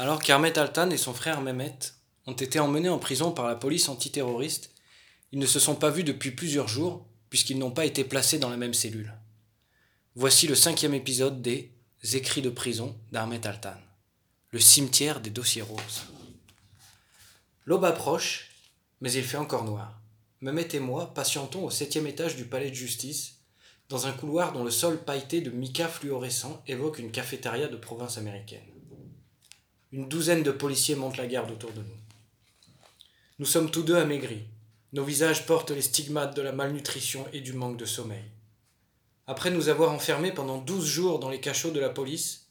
Alors qu'Ahmet Altan et son frère Mehmet ont été emmenés en prison par la police antiterroriste, ils ne se sont pas vus depuis plusieurs jours, puisqu'ils n'ont pas été placés dans la même cellule. Voici le cinquième épisode des Écrits de prison d'Ahmet Altan, le cimetière des dossiers roses. L'aube approche, mais il fait encore noir. Mehmet et moi patientons au septième étage du palais de justice, dans un couloir dont le sol pailleté de mica fluorescent évoque une cafétéria de province américaine. Une douzaine de policiers montent la garde autour de nous. Nous sommes tous deux amaigris. Nos visages portent les stigmates de la malnutrition et du manque de sommeil. Après nous avoir enfermés pendant douze jours dans les cachots de la police,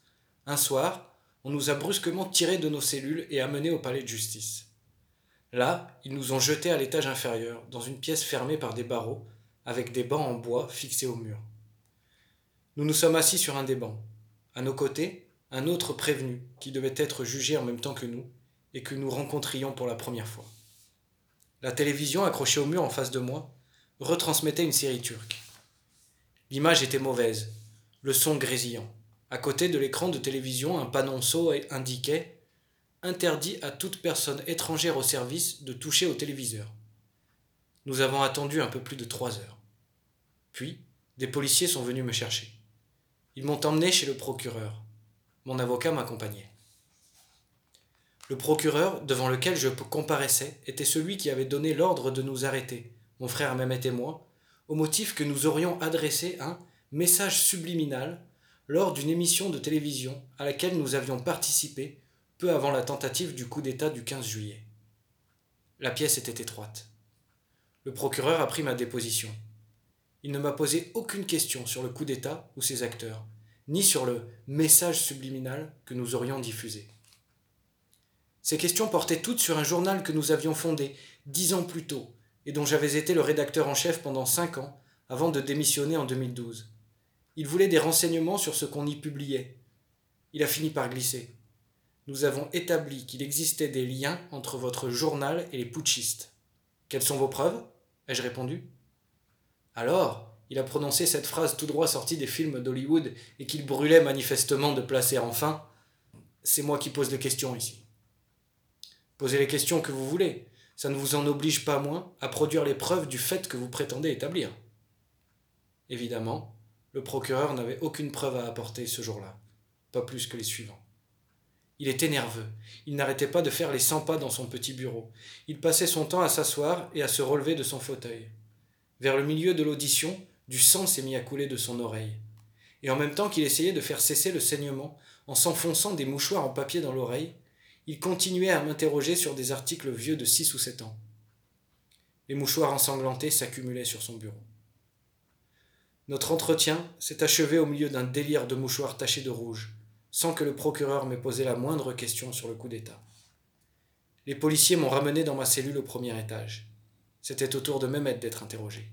un soir, on nous a brusquement tirés de nos cellules et amenés au palais de justice. Là, ils nous ont jetés à l'étage inférieur, dans une pièce fermée par des barreaux, avec des bancs en bois fixés au mur. Nous nous sommes assis sur un des bancs. À nos côtés, un autre prévenu, qui devait être jugé en même temps que nous, et que nous rencontrions pour la première fois. La télévision, accrochée au mur en face de moi, retransmettait une série turque. L'image était mauvaise, le son grésillant. À côté de l'écran de télévision, un panonceau indiquait Interdit à toute personne étrangère au service de toucher au téléviseur. Nous avons attendu un peu plus de trois heures. Puis, des policiers sont venus me chercher. Ils m'ont emmené chez le procureur. Mon avocat m'accompagnait. Le procureur, devant lequel je comparaissais, était celui qui avait donné l'ordre de nous arrêter, mon frère Mehmet et moi, au motif que nous aurions adressé un message subliminal lors d'une émission de télévision à laquelle nous avions participé peu avant la tentative du coup d'État du 15 juillet. La pièce était étroite. Le procureur a pris ma déposition. Il ne m'a posé aucune question sur le coup d'État ou ses acteurs, ni sur le message subliminal que nous aurions diffusé. Ces questions portaient toutes sur un journal que nous avions fondé dix ans plus tôt et dont j'avais été le rédacteur en chef pendant cinq ans avant de démissionner en 2012. Il voulait des renseignements sur ce qu'on y publiait. Il a fini par glisser. Nous avons établi qu'il existait des liens entre votre journal et les putschistes. Quelles sont vos preuves? ai-je répondu. Alors, il a prononcé cette phrase tout droit sortie des films d'Hollywood et qu'il brûlait manifestement de placer enfin. C'est moi qui pose les questions ici. Posez les questions que vous voulez, ça ne vous en oblige pas moins à produire les preuves du fait que vous prétendez établir. Évidemment, le procureur n'avait aucune preuve à apporter ce jour-là, pas plus que les suivants. Il était nerveux. Il n'arrêtait pas de faire les cent pas dans son petit bureau. Il passait son temps à s'asseoir et à se relever de son fauteuil. Vers le milieu de l'audition, du sang s'est mis à couler de son oreille. Et en même temps qu'il essayait de faire cesser le saignement en s'enfonçant des mouchoirs en papier dans l'oreille, il continuait à m'interroger sur des articles vieux de six ou sept ans. Les mouchoirs ensanglantés s'accumulaient sur son bureau. Notre entretien s'est achevé au milieu d'un délire de mouchoirs tachés de rouge, sans que le procureur m'ait posé la moindre question sur le coup d'État. Les policiers m'ont ramené dans ma cellule au premier étage. C'était au tour de Mehmet d'être interrogé.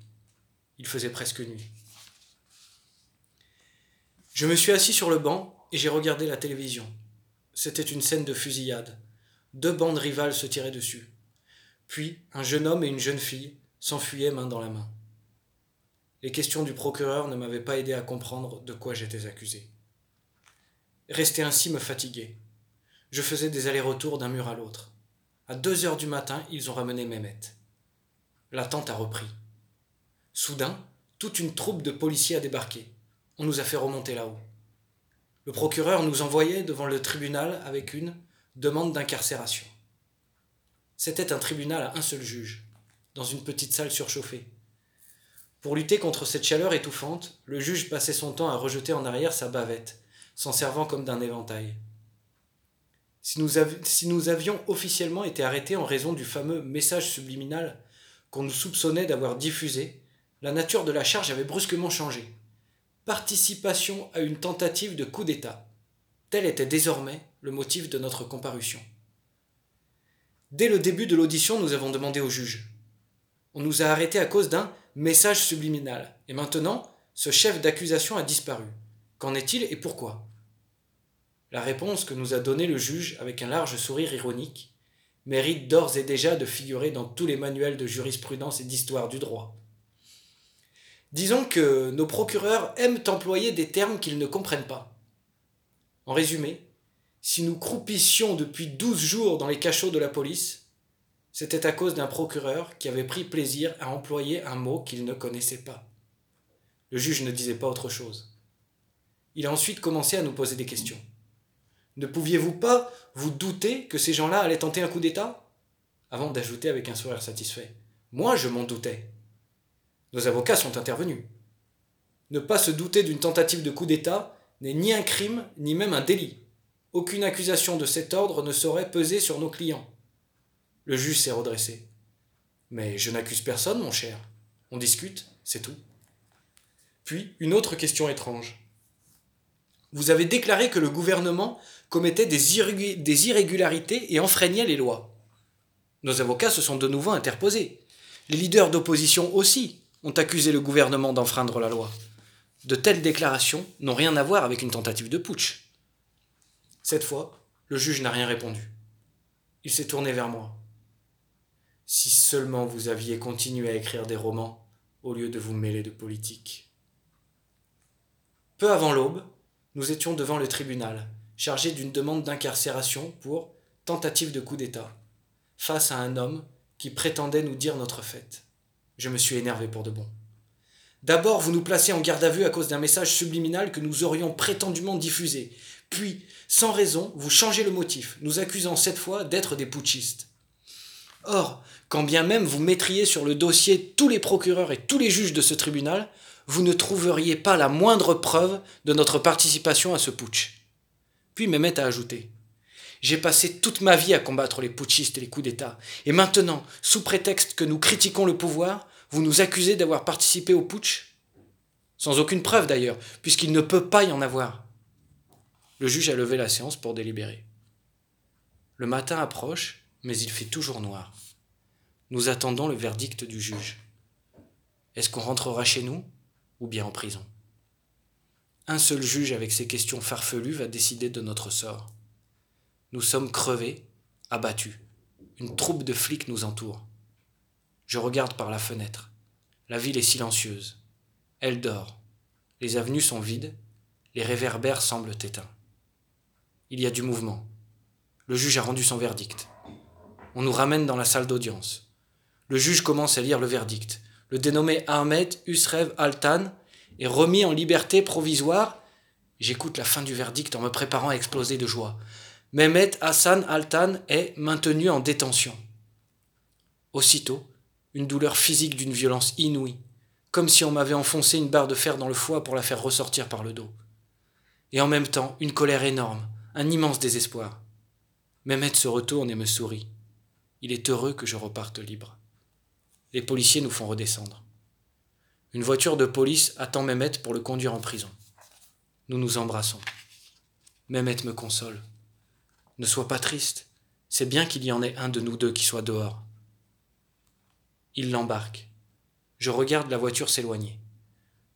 Il faisait presque nuit. Je me suis assis sur le banc et j'ai regardé la télévision. C'était une scène de fusillade. Deux bandes rivales se tiraient dessus. Puis un jeune homme et une jeune fille s'enfuyaient main dans la main. Les questions du procureur ne m'avaient pas aidé à comprendre de quoi j'étais accusé. Rester ainsi me fatiguait. Je faisais des allers-retours d'un mur à l'autre. À deux heures du matin, ils ont ramené Mehmet. L'attente a repris. Soudain, toute une troupe de policiers a débarqué. On nous a fait remonter là-haut. Le procureur nous envoyait devant le tribunal avec une demande d'incarcération. C'était un tribunal à un seul juge, dans une petite salle surchauffée. Pour lutter contre cette chaleur étouffante, le juge passait son temps à rejeter en arrière sa bavette s'en servant comme d'un éventail. Si nous, avions officiellement été arrêtés en raison du fameux message subliminal qu'on nous soupçonnait d'avoir diffusé, la nature de la charge avait brusquement changé. Participation à une tentative de coup d'État. Tel était désormais le motif de notre comparution. Dès le début de l'audition, nous avons demandé au juge. On nous a arrêtés à cause d'un message subliminal. Et maintenant, ce chef d'accusation a disparu. Qu'en est-il et pourquoi? La réponse que nous a donnée le juge avec un large sourire ironique mérite d'ores et déjà de figurer dans tous les manuels de jurisprudence et d'histoire du droit. Disons que nos procureurs aiment employer des termes qu'ils ne comprennent pas. En résumé, si nous croupissions depuis douze jours dans les cachots de la police, c'était à cause d'un procureur qui avait pris plaisir à employer un mot qu'il ne connaissait pas. Le juge ne disait pas autre chose. Il a ensuite commencé à nous poser des questions. Ne pouviez-vous pas vous douter que ces gens-là allaient tenter un coup d'État? Avant d'ajouter avec un sourire satisfait. Moi, je m'en doutais. Nos avocats sont intervenus. Ne pas se douter d'une tentative de coup d'État n'est ni un crime, ni même un délit. Aucune accusation de cet ordre ne saurait peser sur nos clients. Le juge s'est redressé. Mais je n'accuse personne, mon cher. On discute, c'est tout. Puis, une autre question étrange. Vous avez déclaré que le gouvernement commettait des, irrégularités et enfreignait les lois. Nos avocats se sont de nouveau interposés. Les leaders d'opposition aussi ont accusé le gouvernement d'enfreindre la loi. De telles déclarations n'ont rien à voir avec une tentative de putsch. Cette fois, le juge n'a rien répondu. Il s'est tourné vers moi. Si seulement vous aviez continué à écrire des romans au lieu de vous mêler de politique. Peu avant l'aube, nous étions devant le tribunal, chargé d'une demande d'incarcération pour tentative de coup d'État, face à un homme qui prétendait nous dire notre fête. Je me suis énervé pour de bon. D'abord, vous nous placez en garde à vue à cause d'un message subliminal que nous aurions prétendument diffusé. Puis, sans raison, vous changez le motif, nous accusant cette fois d'être des putschistes. Or, quand bien même vous mettriez sur le dossier tous les procureurs et tous les juges de ce tribunal, vous ne trouveriez pas la moindre preuve de notre participation à ce putsch. Puis Mehmet a ajouté J'ai passé toute ma vie à combattre les putschistes et les coups d'État, et maintenant, sous prétexte que nous critiquons le pouvoir, vous nous accusez d'avoir participé au putsch Sans aucune preuve d'ailleurs, puisqu'il ne peut pas y en avoir. Le juge a levé la séance pour délibérer. Le matin approche, mais il fait toujours noir. Nous attendons le verdict du juge. Est-ce qu'on rentrera chez nous ou bien en prison? Un seul juge avec ses questions farfelues va décider de notre sort. Nous sommes crevés, abattus. Une troupe de flics nous entoure. Je regarde par la fenêtre. La ville est silencieuse. Elle dort. Les avenues sont vides. Les réverbères semblent éteints. Il y a du mouvement. Le juge a rendu son verdict. On nous ramène dans la salle d'audience. Le juge commence à lire le verdict le dénommé Ahmed Usrev Altan, est remis en liberté provisoire. J'écoute la fin du verdict en me préparant à exploser de joie. Mehmet Hassan Altan est maintenu en détention. Aussitôt, une douleur physique d'une violence inouïe, comme si on m'avait enfoncé une barre de fer dans le foie pour la faire ressortir par le dos. Et en même temps, une colère énorme, un immense désespoir. Mehmet se retourne et me sourit. Il est heureux que je reparte libre. Les policiers nous font redescendre. Une voiture de police attend Mehmet pour le conduire en prison. Nous nous embrassons. Mehmet me console. Ne sois pas triste. C'est bien qu'il y en ait un de nous deux qui soit dehors. Il l'embarque. Je regarde la voiture s'éloigner.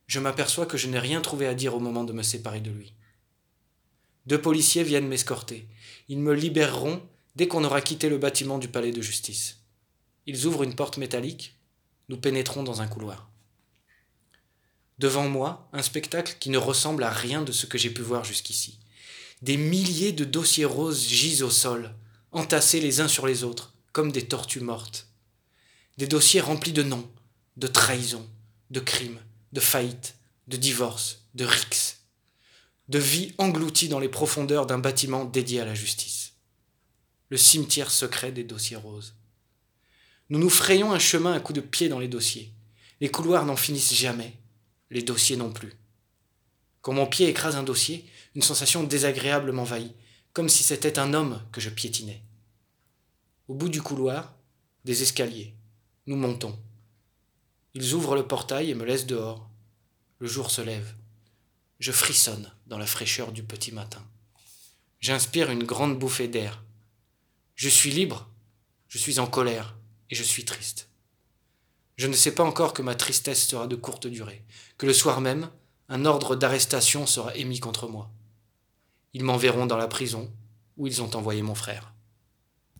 Je m'aperçois que je n'ai rien trouvé à dire au moment de me séparer de lui. Deux policiers viennent m'escorter. Ils me libéreront dès qu'on aura quitté le bâtiment du palais de justice. Ils ouvrent une porte métallique, nous pénétrons dans un couloir. Devant moi, un spectacle qui ne ressemble à rien de ce que j'ai pu voir jusqu'ici. Des milliers de dossiers roses gisent au sol, entassés les uns sur les autres, comme des tortues mortes. Des dossiers remplis de noms, de trahisons, de crimes, de faillites, de divorces, de rixes, de vies englouties dans les profondeurs d'un bâtiment dédié à la justice. Le cimetière secret des dossiers roses. Nous nous frayons un chemin à coups de pied dans les dossiers. Les couloirs n'en finissent jamais, les dossiers non plus. Quand mon pied écrase un dossier, une sensation désagréable m'envahit, comme si c'était un homme que je piétinais. Au bout du couloir, des escaliers. Nous montons. Ils ouvrent le portail et me laissent dehors. Le jour se lève. Je frissonne dans la fraîcheur du petit matin. J'inspire une grande bouffée d'air. Je suis libre. Je suis en colère et je suis triste. Je ne sais pas encore que ma tristesse sera de courte durée, que le soir même, un ordre d'arrestation sera émis contre moi. Ils m'enverront dans la prison où ils ont envoyé mon frère.